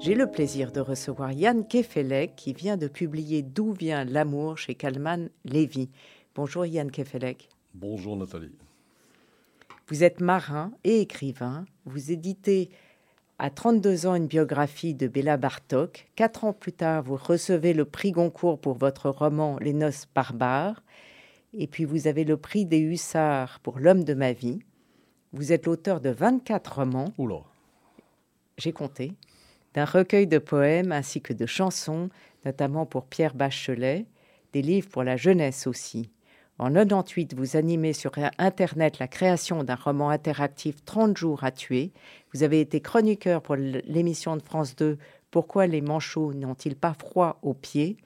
j'ai le plaisir de recevoir Yann Kefelec qui vient de publier D'où vient l'amour chez Kalman Levy. Bonjour Yann Kefelec. Bonjour Nathalie. Vous êtes marin et écrivain. Vous éditez à 32 ans une biographie de Béla Bartok. Quatre ans plus tard, vous recevez le prix Goncourt pour votre roman Les noces barbares. Et puis vous avez le prix des Hussards pour L'homme de ma vie. Vous êtes l'auteur de 24 romans. Oula. J'ai compté. D'un recueil de poèmes ainsi que de chansons, notamment pour Pierre Bachelet, des livres pour la jeunesse aussi. En 98, vous animez sur Internet la création d'un roman interactif 30 jours à tuer. Vous avez été chroniqueur pour l'émission de France 2 Pourquoi les manchots n'ont-ils pas froid aux pieds?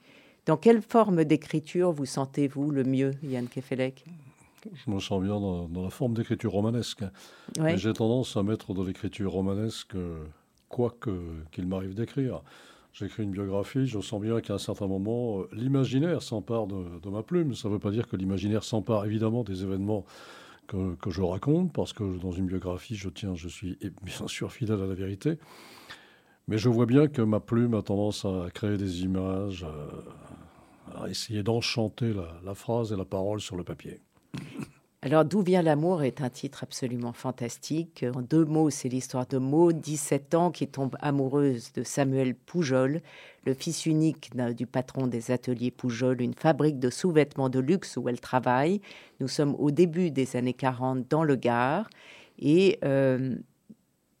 Dans quelle forme d'écriture vous sentez-vous le mieux, Yann Kefelec? Je me sens bien dans, la forme d'écriture romanesque. J'ai tendance à mettre de l'écriture romanesque quoi qu'il m'arrive d'écrire. J'écris une biographie, je sens bien qu'à un certain moment, euh, l'imaginaire s'empare de, ma plume. Ça ne veut pas dire que l'imaginaire s'empare évidemment des événements que, je raconte, parce que dans une biographie, je tiens, je suis bien sûr fidèle à la vérité. Mais je vois bien que ma plume a tendance à créer des images, à, essayer d'enchanter la phrase et la parole sur le papier. Alors, D'où vient l'amour est un titre absolument fantastique. En deux mots, c'est l'histoire de Maud, 17 ans, qui tombe amoureuse de Samuel Poujol, le fils unique du patron des ateliers Poujol, une fabrique de sous-vêtements de luxe où elle travaille. Nous sommes au début des années 40 dans le Gard. Et euh,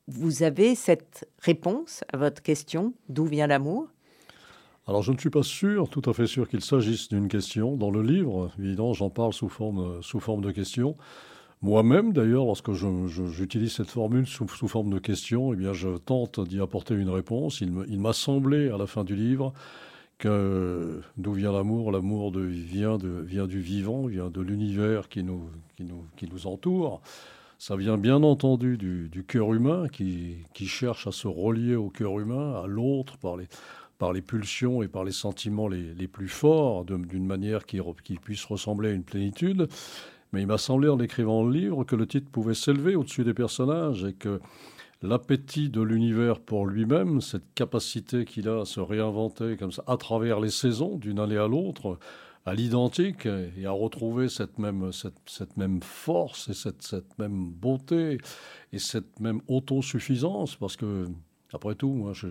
vous avez cette réponse à votre question, d'où vient l'amour? Alors je ne suis pas sûr, tout à fait sûr qu'il s'agisse d'une question. Dans le livre, évidemment, j'en parle sous forme, sous forme de question. Moi-même, d'ailleurs, lorsque j'utilise cette formule sous, sous, forme de question, eh bien, je tente d'y apporter une réponse. Il m'a semblé, à la fin du livre, que d'où vient l'amour L'amour vient, de, vient du vivant, vient de l'univers qui nous, qui, nous, qui nous entoure. Ça vient bien entendu du, du cœur humain qui, qui cherche à se relier au cœur humain, à l'autre, par les par les pulsions et par les sentiments les, plus forts, d'une manière qui, puisse ressembler à une plénitude. Mais il m'a semblé en écrivant le livre que le titre pouvait s'élever au-dessus des personnages et que l'appétit de l'univers pour lui-même, cette capacité qu'il a à se réinventer comme ça à travers les saisons, d'une année à l'autre, à l'identique et à retrouver cette même, cette, cette même force et cette, cette, même beauté et cette même autosuffisance parce que, après tout, moi, je,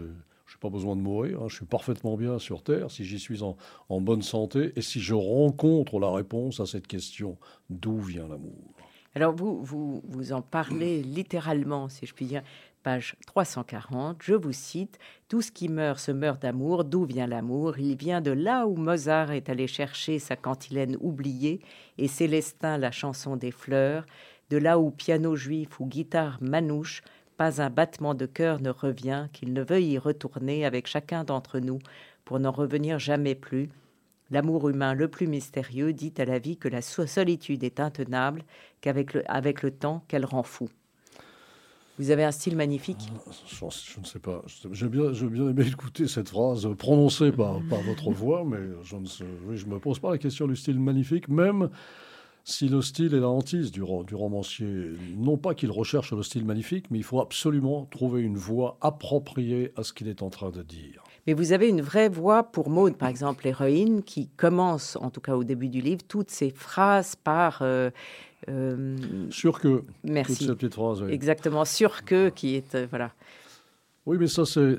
je n'ai pas besoin de mourir, hein. je suis parfaitement bien sur Terre. Si j'y suis en, en, bonne santé et si je rencontre la réponse à cette question d'où vient l'amour? Alors vous, vous, vous en parlez littéralement, si je puis dire, page 340, je vous cite, Tout ce qui meurt se meurt d'amour, d'où vient l'amour? Il vient de là où Mozart est allé chercher sa cantilène oubliée et Célestin la chanson des fleurs, de là où piano juif ou guitare manouche pas un battement de cœur ne revient qu'il ne veuille y retourner avec chacun d'entre nous pour n'en revenir jamais plus. L'amour humain le plus mystérieux dit à la vie que la solitude est intenable, qu'avec le, avec le temps qu'elle rend fou. Vous avez un style magnifique je, ne sais pas. J'ai bien, bien, aimé écouter cette phrase prononcée par, par votre voix, mais je ne me pose pas la question du style magnifique, même si le style est la hantise du, du romancier, non pas qu'il recherche le style magnifique, mais il faut absolument trouver une voix appropriée à ce qu'il est en train de dire. Mais vous avez une vraie voix pour Maud, par exemple, l'héroïne, qui commence, en tout cas au début du livre, toutes ses phrases par... Euh, euh, sur que. Merci. Toutes ces petites phrases. Exactement, sur que, qui est... Euh, voilà. Oui, mais ça, c'est,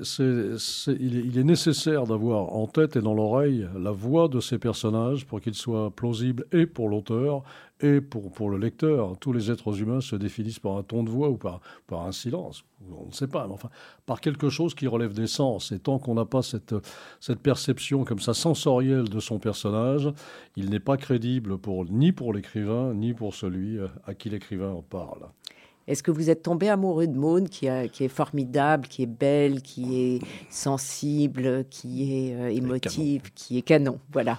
il, est, nécessaire d'avoir en tête et dans l'oreille la voix de ces personnages pour qu'ils soient plausibles et pour l'auteur et pour, pour le lecteur. Tous les êtres humains se définissent par un ton de voix ou par, par un silence. On ne sait pas, mais enfin, par quelque chose qui relève des sens. Et tant qu'on n'a pas cette, cette perception comme ça sensorielle de son personnage, il n'est pas crédible pour, ni pour l'écrivain, ni pour celui à qui l'écrivain en parle. Est-ce que vous êtes tombé amoureux de Maud, qui, qui, est formidable, qui est belle, qui est sensible, qui est euh, émotive, qui est canon Voilà.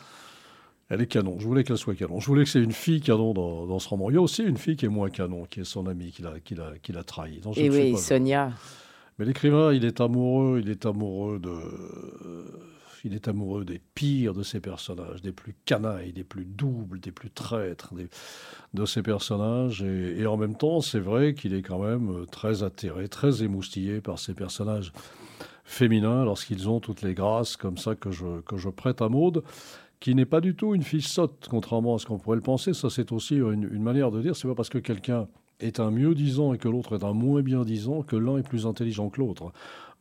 Elle est canon. Je voulais qu'elle soit canon. Je voulais que c'est une fille canon dans, ce roman. Il y a aussi une fille qui est moins canon, qui est son amie, qui l'a, qui l'a, trahi. Et oui, Sonia. Mais l'écrivain, il est amoureux, il est amoureux de, il est amoureux des pires de ses personnages, des plus canailles, des plus doubles, des plus traîtres de ses personnages. Et, en même temps, c'est vrai qu'il est quand même très atterré, très émoustillé par ses personnages féminins lorsqu'ils ont toutes les grâces comme ça que je, que je prête à Maude qui n'est pas du tout une fille sotte, contrairement à ce qu'on pourrait le penser. Ça, c'est aussi une, une, manière de dire, c'est pas parce que quelqu'un est un mieux disant et que l'autre est un moins bien disant que l'un est plus intelligent que l'autre.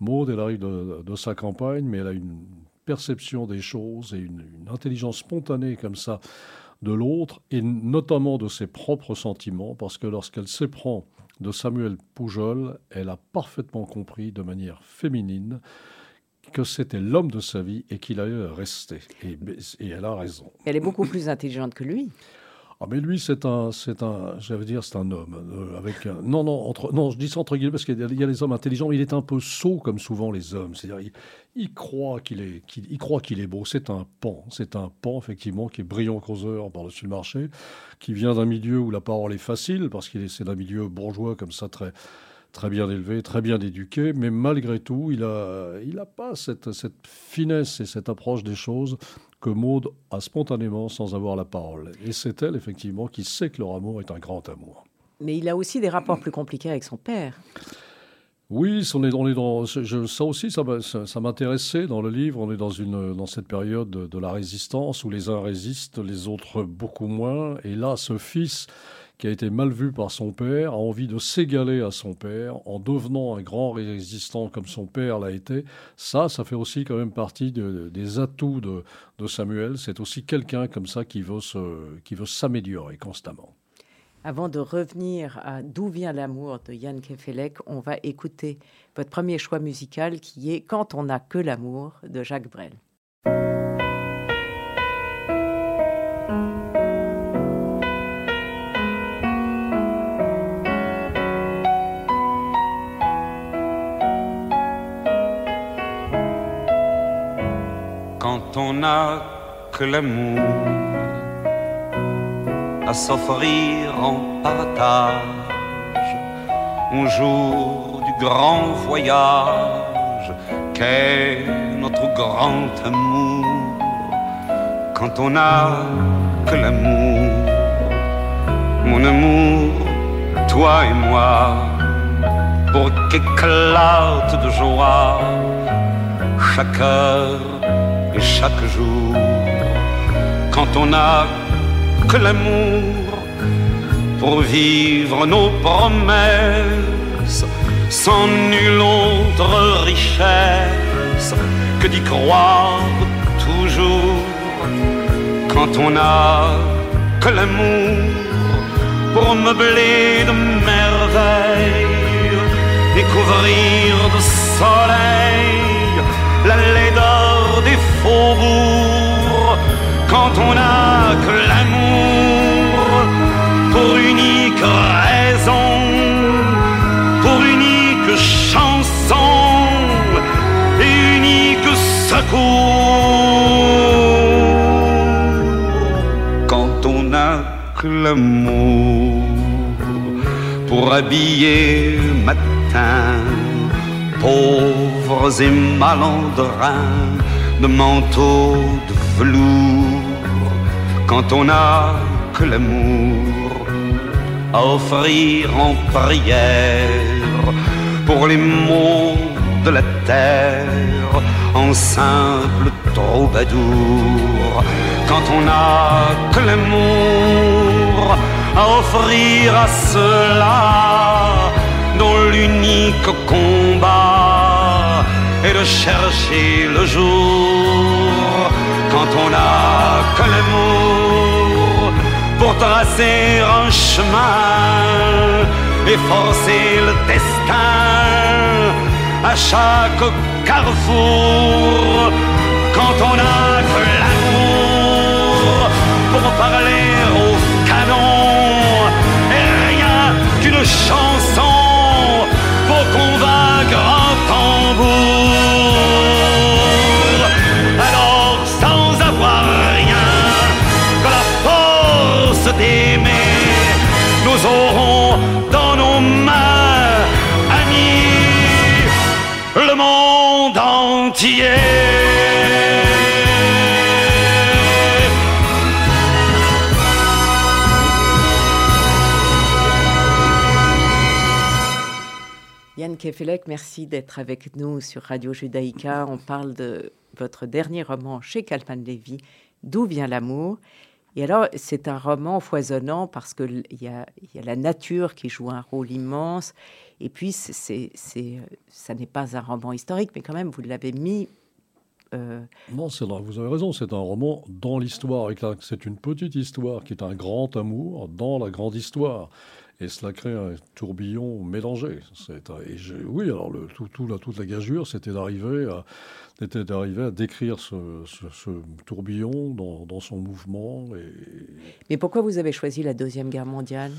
Maud, elle arrive de, sa campagne, mais elle a une perception des choses et une, intelligence spontanée comme ça de l'autre, et notamment de ses propres sentiments, parce que lorsqu'elle s'éprend de Samuel Poujol, elle a parfaitement compris de manière féminine que c'était l'homme de sa vie et qu'il allait rester. Et, et, elle a raison. Elle est beaucoup plus intelligente que lui. Ah mais lui c'est un c'est un j'allais dire c'est un homme euh, avec un, non non entre non je dis ça entre guillemets parce qu'il y a les hommes intelligents il est un peu sot comme souvent les hommes c'est-à-dire il, croit qu'il est qu'il croit qu'il est beau c'est un pan c'est un pan effectivement qui est brillant causeur par-dessus le marché qui vient d'un milieu où la parole est facile parce qu'il est c'est d'un milieu bourgeois comme ça très très bien élevé, très bien éduqué, mais malgré tout, il n'a il a pas cette, cette, finesse et cette approche des choses que Maud a spontanément sans avoir la parole. Et c'est elle, effectivement, qui sait que leur amour est un grand amour. Mais il a aussi des rapports plus compliqués avec son père. Oui, on est, on est dans, je, ça aussi, ça, ça, m'intéressait dans le livre. On est dans, une, dans cette période de, de, la résistance où les uns résistent, les autres beaucoup moins. Et là, ce fils qui a été mal vu par son père, a envie de s'égaler à son père en devenant un grand résistant comme son père l'a été. Ça, ça fait aussi quand même partie des atouts de, Samuel. C'est aussi quelqu'un comme ça qui veut, qui veut s'améliorer constamment. Avant de revenir à D'où vient l'amour de Yann Kefelec, on va écouter votre premier choix musical qui est Quand on n'a que l'amour de Jacques Brel. N'a que l'amour à s'offrir en partage. Un jour du grand voyage qu'est notre grand amour quand on n'a que l'amour? Mon amour toi et moi pour qu'éclate de joie chaque heure chaque jour, quand on n'a que l'amour pour vivre nos promesses, sans nulle autre richesse que d'y croire toujours, quand on n'a que l'amour pour meubler de merveilles, découvrir de soleil des faubourgs, quand on n'a que l'amour pour unique raison, pour unique chanson et unique secours, quand on n'a que l'amour pour habiller matin pauvres et malandrins de manteaux de velours, quand on n'a que l'amour à offrir en prière pour les maux de la terre en simple troubadour, quand on n'a que l'amour à offrir à ceux-là dont l'unique combat est de chercher le jour quand on n'a que l'amour pour tracer un chemin et forcer le destin à chaque carrefour quand on n'a que l'amour pour parler au canon et rien qu'une chansons pour convaincre un Alors, sans avoir rien que la force d'aimer, nous aurons dans nos mains, amis, le monde entier. Yann Kefelec, merci d'être avec nous sur Radio Judaïka. On parle de votre dernier roman chez Kalman Levy, D'où vient l'amour? Et alors, c'est un roman foisonnant parce qu'il y a, y a la nature qui joue un rôle immense. Et puis, ça n'est pas un roman historique, mais quand même, vous l'avez mis euh... Non, c'est vous avez raison, c'est un roman dans l'histoire. C'est une petite histoire qui est un grand amour dans la grande histoire et cela crée un tourbillon mélangé. Et oui, alors le, tout, la, toute la gageure, c'était d'arriver à, à décrire ce, ce, tourbillon dans, dans, son mouvement. Et... Mais pourquoi vous avez choisi la Deuxième Guerre mondiale?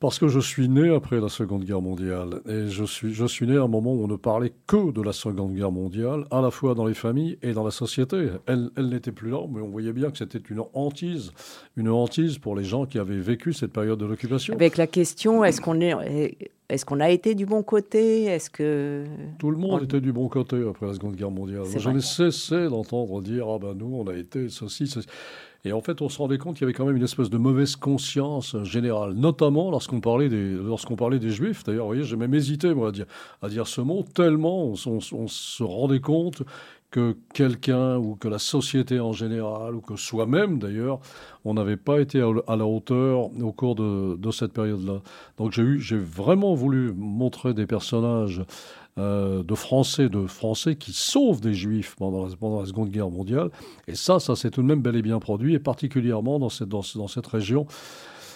Parce que je suis né après la Seconde Guerre mondiale. Et je suis, je suis né à un moment où on ne parlait que de la Seconde Guerre mondiale, à la fois dans les familles et dans la société. Elle, elle n'était plus là, mais on voyait bien que c'était une hantise. Une hantise pour les gens qui avaient vécu cette période de l'occupation. Avec la question, est-ce qu'on est... Est-ce qu'on a été du bon côté? Est-ce que tout le monde était du bon côté après la Seconde Guerre mondiale J'en ai cessé d'entendre dire ah ben nous on a été ceci, ceci. Et en fait, on se rendait compte qu'il y avait quand même une espèce de mauvaise conscience générale, notamment lorsqu'on parlait des, lorsqu'on parlait des Juifs. D'ailleurs, vous voyez, j'ai même hésité à, dire, à dire ce mot, tellement on, se rendait compte que quelqu'un ou que la société en général ou que soi-même d'ailleurs, on n'avait pas été à la hauteur au cours de, de cette période-là. Donc j'ai j'ai vraiment voulu montrer des personnages euh, de Français, de Français qui sauvent des Juifs pendant la, Seconde Guerre mondiale. Et ça, ça s'est tout de même bel et bien produit, et particulièrement dans cette région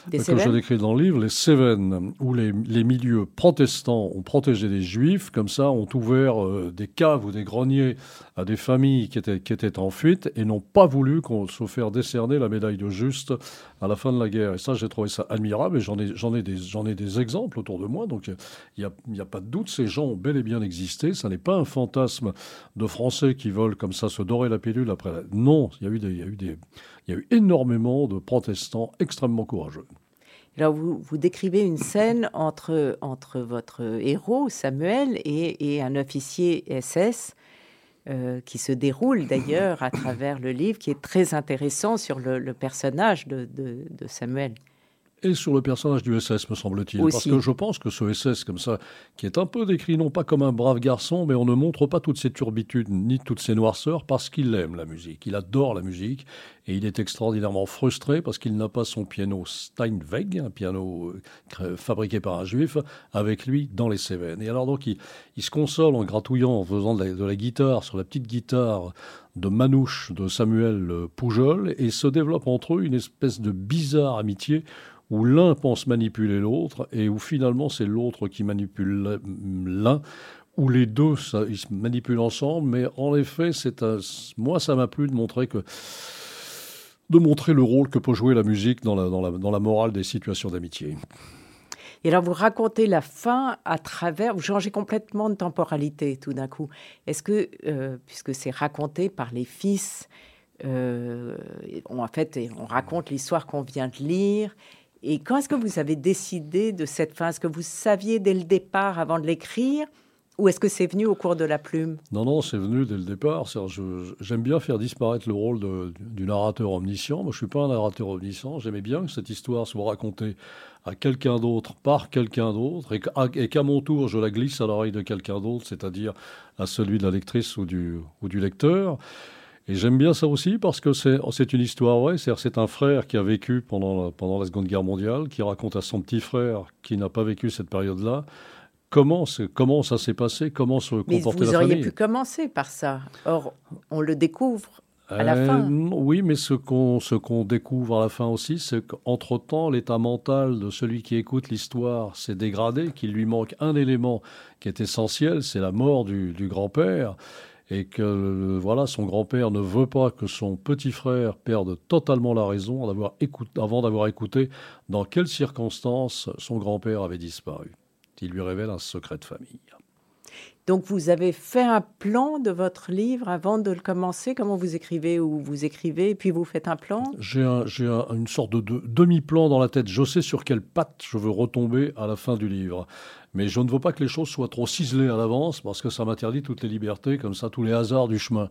des que je décris dans le livre, les Cévennes, où les, les, milieux protestants ont protégé des juifs, comme ça, ont ouvert euh, des caves ou des greniers à des familles qui étaient, qui étaient en fuite et n'ont pas voulu qu'on se faire décerner la médaille de juste à la fin de la guerre. Et ça, j'ai trouvé ça admirable et j'en ai, j'en ai, des, j'en ai des exemples autour de moi. Donc, il n'y a, a, pas de doute, ces gens ont bel et bien existé. Ça n'est pas un fantasme de Français qui veulent comme ça se dorer la pilule après. La... Non, il y a eu des. Il y a eu des il y a eu énormément de protestants extrêmement courageux. Alors vous, vous décrivez une scène entre, entre votre héros, Samuel, et, et un officier SS euh, qui se déroule d'ailleurs à travers le livre, qui est très intéressant sur le, personnage de Samuel et sur le personnage du SS, me semble-t-il. Parce que je pense que ce SS, comme ça, qui est un peu décrit non pas comme un brave garçon, mais on ne montre pas toutes ses turbitudes ni toutes ses noirceurs parce qu'il aime la musique. Il adore la musique et il est extraordinairement frustré parce qu'il n'a pas son piano Steinweg, un piano euh, fabriqué par un juif, avec lui dans les Cévennes. Et alors donc il, il se console en gratouillant, en faisant de la, de la guitare sur la petite guitare de Manouche de Samuel Poujol et se développe entre eux une espèce de bizarre amitié où l'un pense manipuler l'autre et où finalement c'est l'autre qui manipule l'un, où les deux ils se manipulent ensemble. Mais en effet, c'est un... moi ça m'a plu de montrer que de montrer le rôle que peut jouer la musique dans la, dans la, dans la morale des situations d'amitié. Et alors, vous racontez la fin à travers, vous changez complètement de temporalité tout d'un coup. Est-ce que, euh, puisque c'est raconté par les fils, euh, en fait, on raconte l'histoire qu'on vient de lire, et quand est-ce que vous avez décidé de cette fin? Est-ce que vous saviez dès le départ avant de l'écrire ou est-ce que c'est venu au cours de la plume? Non, non, c'est venu dès le départ. J'aime bien faire disparaître le rôle du narrateur omniscient. Moi, je ne suis pas un narrateur omniscient. J'aimais bien que cette histoire soit racontée à quelqu'un d'autre, par quelqu'un d'autre, et qu'à mon tour, je la glisse à l'oreille de quelqu'un d'autre, c'est-à-dire à celui de la lectrice ou du lecteur. Et j'aime bien ça aussi parce que c'est une histoire vraie. C'est un frère qui a vécu pendant la, pendant la Seconde Guerre mondiale, qui raconte à son petit frère qui n'a pas vécu cette période-là. Comment, comment ça s'est passé Comment se comportait la famille Vous auriez pu commencer par ça. Or, on le découvre à la euh, fin. Oui, mais ce qu'on découvre à la fin aussi, c'est qu'entre-temps, l'état mental de celui qui écoute l'histoire s'est dégradé, qu'il lui manque un élément qui est essentiel, c'est la mort du, du grand-père et que voilà, son grand-père ne veut pas que son petit frère perde totalement la raison avant d'avoir écouté dans quelles circonstances son grand-père avait disparu. Il lui révèle un secret de famille. Donc vous avez fait un plan de votre livre avant de le commencer? Comment vous écrivez ou vous écrivez et puis vous faites un plan? J'ai une sorte de, demi-plan dans la tête. Je sais sur quelle patte je veux retomber à la fin du livre. Mais je ne veux pas que les choses soient trop ciselées à l'avance parce que ça m'interdit toutes les libertés, comme ça, tous les hasards du chemin.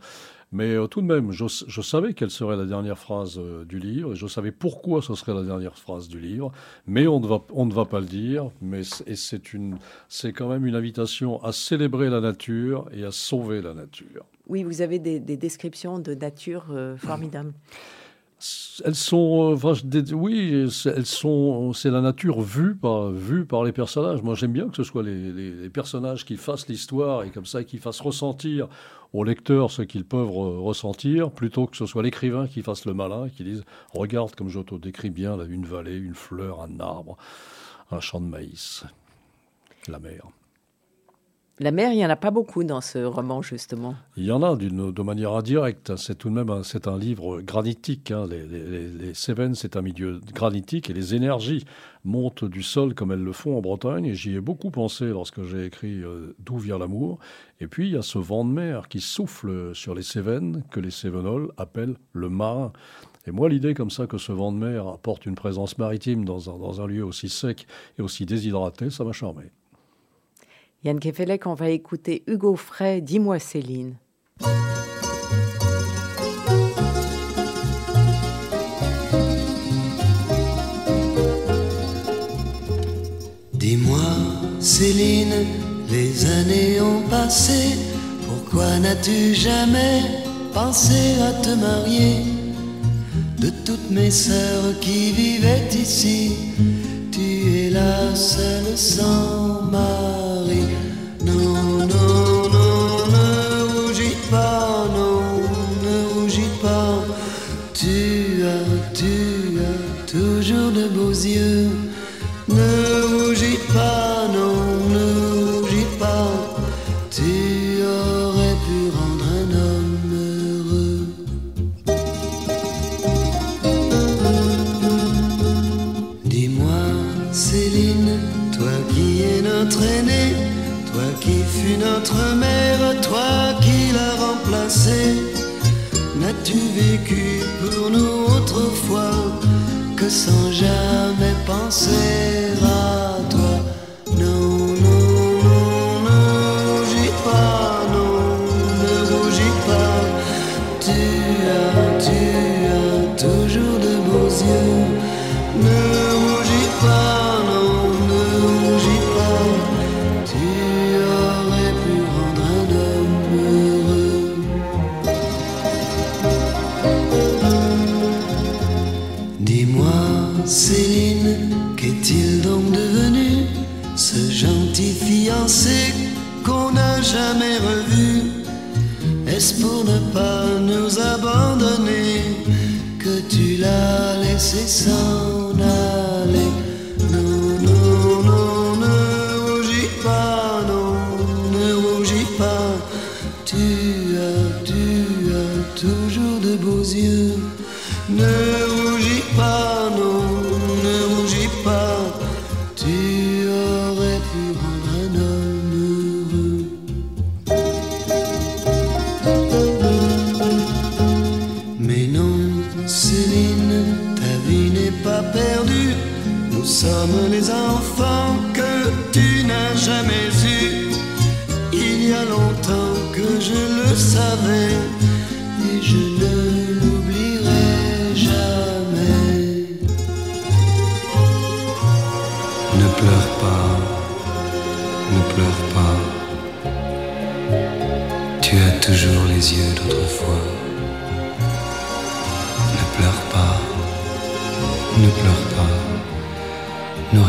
Mais euh, tout de même, je, savais quelle serait la dernière phrase euh, du livre, et je savais pourquoi ce serait la dernière phrase du livre, mais on ne va, on ne va pas le dire. Mais c'est quand même une invitation à célébrer la nature et à sauver la nature. Oui, vous avez des, descriptions de nature euh, formidables. Elles sont, oui, elles sont, c'est la nature vue par, vue par les personnages. Moi, j'aime bien que ce soit les, personnages qui fassent l'histoire et comme ça, qui fassent ressentir aux lecteurs ce qu'ils peuvent ressentir, plutôt que ce soit l'écrivain qui fasse le malin qui dise Regarde comme je te décris bien une vallée, une fleur, un arbre, un champ de maïs, la mer. La mer, il n'y en a pas beaucoup dans ce roman, justement. Il y en a de manière indirecte. C'est tout de même un, c'est un livre granitique. Hein. Les, les, Cévennes, c'est un milieu granitique et les énergies montent du sol comme elles le font en Bretagne. Et j'y ai beaucoup pensé lorsque j'ai écrit euh, D'où vient l'amour. Et puis, il y a ce vent de mer qui souffle sur les Cévennes, que les Cévenols appellent le marin. Et moi, l'idée comme ça que ce vent de mer apporte une présence maritime dans un, dans un lieu aussi sec et aussi déshydraté, ça m'a charmé. Yann Kefelec, on va écouter Hugo Frey, Dis-moi Céline. Dis-moi Céline, les années ont passé, pourquoi n'as-tu jamais pensé à te marier? De toutes mes sœurs qui vivaient ici, tu es la seule sans mari. Ne rougis pas, non, ne rougis pas. Sommes les enfants que tu n'as jamais eus. Il y a longtemps que je le savais et je ne l'oublierai jamais. Ne pleure pas, ne pleure pas. Tu as toujours les yeux d'autrefois.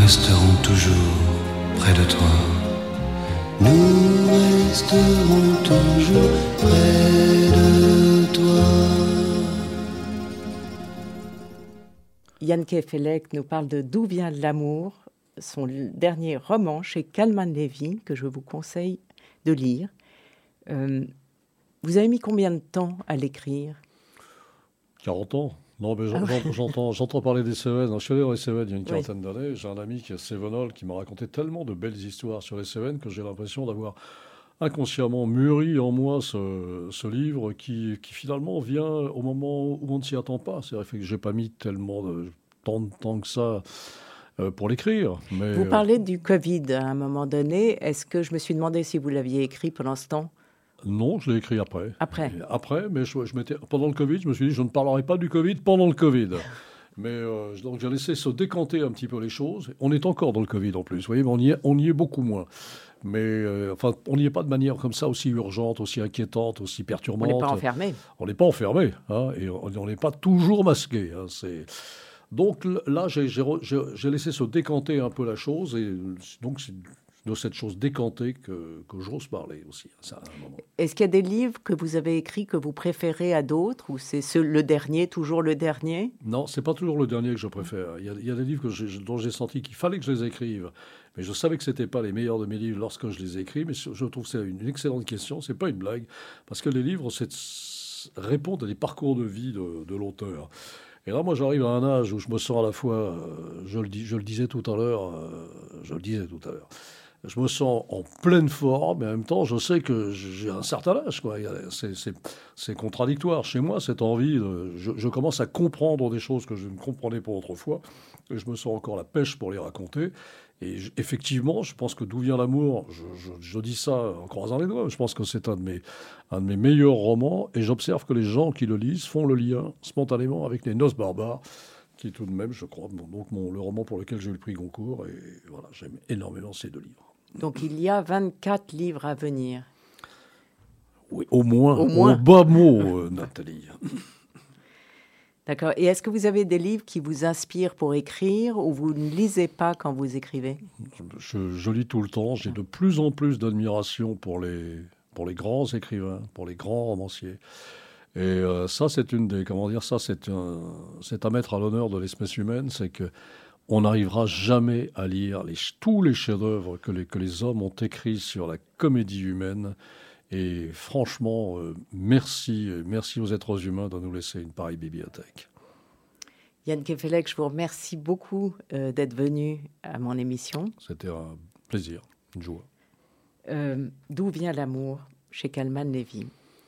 Resterons toujours près de toi. Nous resterons toujours près de toi. Yann Kefelec nous parle de D'où vient l'amour, son dernier roman chez Kalman Levy, que je vous conseille de lire. Euh, Vous avez mis combien de temps à l'écrire? 40 ans. Non, mais Ah j'entends, j'entends parler des Cévennes. Je suis allé dans les Cévennes il y a une Oui. quarantaine d'années. J'ai un ami qui est Cévenol qui m'a raconté tellement de belles histoires sur les Cévennes que j'ai l'impression d'avoir inconsciemment mûri en moi ce, ce livre qui, qui finalement vient au moment où on ne s'y attend pas. C'est vrai que j'ai pas mis tellement de tant de temps que ça euh, pour l'écrire. Mais Vous euh, parlez du Covid à un moment donné. Est-ce que je me suis demandé si vous l'aviez écrit pendant ce temps? Non, je l'ai écrit après. Après. Et Après, mais je, je pendant le Covid, je me suis dit je ne parlerai pas du Covid pendant le Covid. Mais euh, donc j'ai laissé se décanter un petit peu les choses. On est encore dans le Covid en plus, vous voyez, mais on y est, on y est beaucoup moins. Mais euh, enfin, on n'y est pas de manière comme ça aussi urgente, aussi inquiétante, aussi On perturbante. n'est pas enfermé. On n'est pas enfermé, hein, et on on n'est pas toujours masqué. hein, c'est... Donc là, j'ai, laissé se décanter un peu la chose, et donc c'est de cette chose décantée que, que j'ose parler aussi. hein, ça, à un moment. Est-ce qu'il y a des livres que vous avez écrits que vous préférez à d'autres ou c'est ce- le dernier, toujours le dernier? Non, c'est pas toujours le dernier que je préfère. Il y a, il y a des livres que dont j'ai senti qu'il fallait que je les écrive, mais je savais que c'était pas les meilleurs de mes livres lorsque je les écris. Mais je trouve que c'est une excellente question. C'est pas une blague, parce que les livres répondent à des parcours de vie de, de l'auteur. Et là, moi, j'arrive à un âge où je me sens à la fois, euh, je le, dis, je le disais tout à l'heure, euh, je le disais tout à l'heure, je me sens en pleine forme, mais en même temps, je sais que j'ai un certain âge. c'est- contradictoire. Chez moi, cette envie, je, commence à comprendre des choses que je ne comprenais pas autrefois, et je me sens encore la pêche pour les raconter. Et effectivement, je pense que D'où vient l'amour, je, dis ça en croisant les doigts, je pense que c'est un, de mes- meilleurs romans, et j'observe que les gens qui le lisent font le lien spontanément avec Les Noces barbares, qui est tout de même, je crois, donc mon, le roman pour lequel j'ai eu le prix Goncourt, et voilà, j'aime énormément ces deux livres. Donc il y a 24 livres à venir. Oui, au moins, Au moins. bas mot, euh, Nathalie. D'accord. Et est-ce que vous avez des livres qui vous inspirent pour écrire ou vous ne lisez pas quand vous écrivez? Je, je lis tout le temps. J'ai de plus en plus d'admiration pour les, pour les grands écrivains, pour les grands romanciers. Et euh, ça, c'est une des, comment dire, ça, c'est un, c'est à mettre à l'honneur de l'espèce humaine, c'est que on n'arrivera jamais à lire les, tous les chefs-d'œuvre que les, que les hommes ont écrits sur la comédie humaine. Et franchement, euh, merci, merci aux êtres humains de nous laisser une pareille bibliothèque. Yann Kefelec, je vous remercie beaucoup euh, d'être venu à mon émission. C'était un plaisir, une joie. Euh, D'où vient l'amour chez Calman Levy?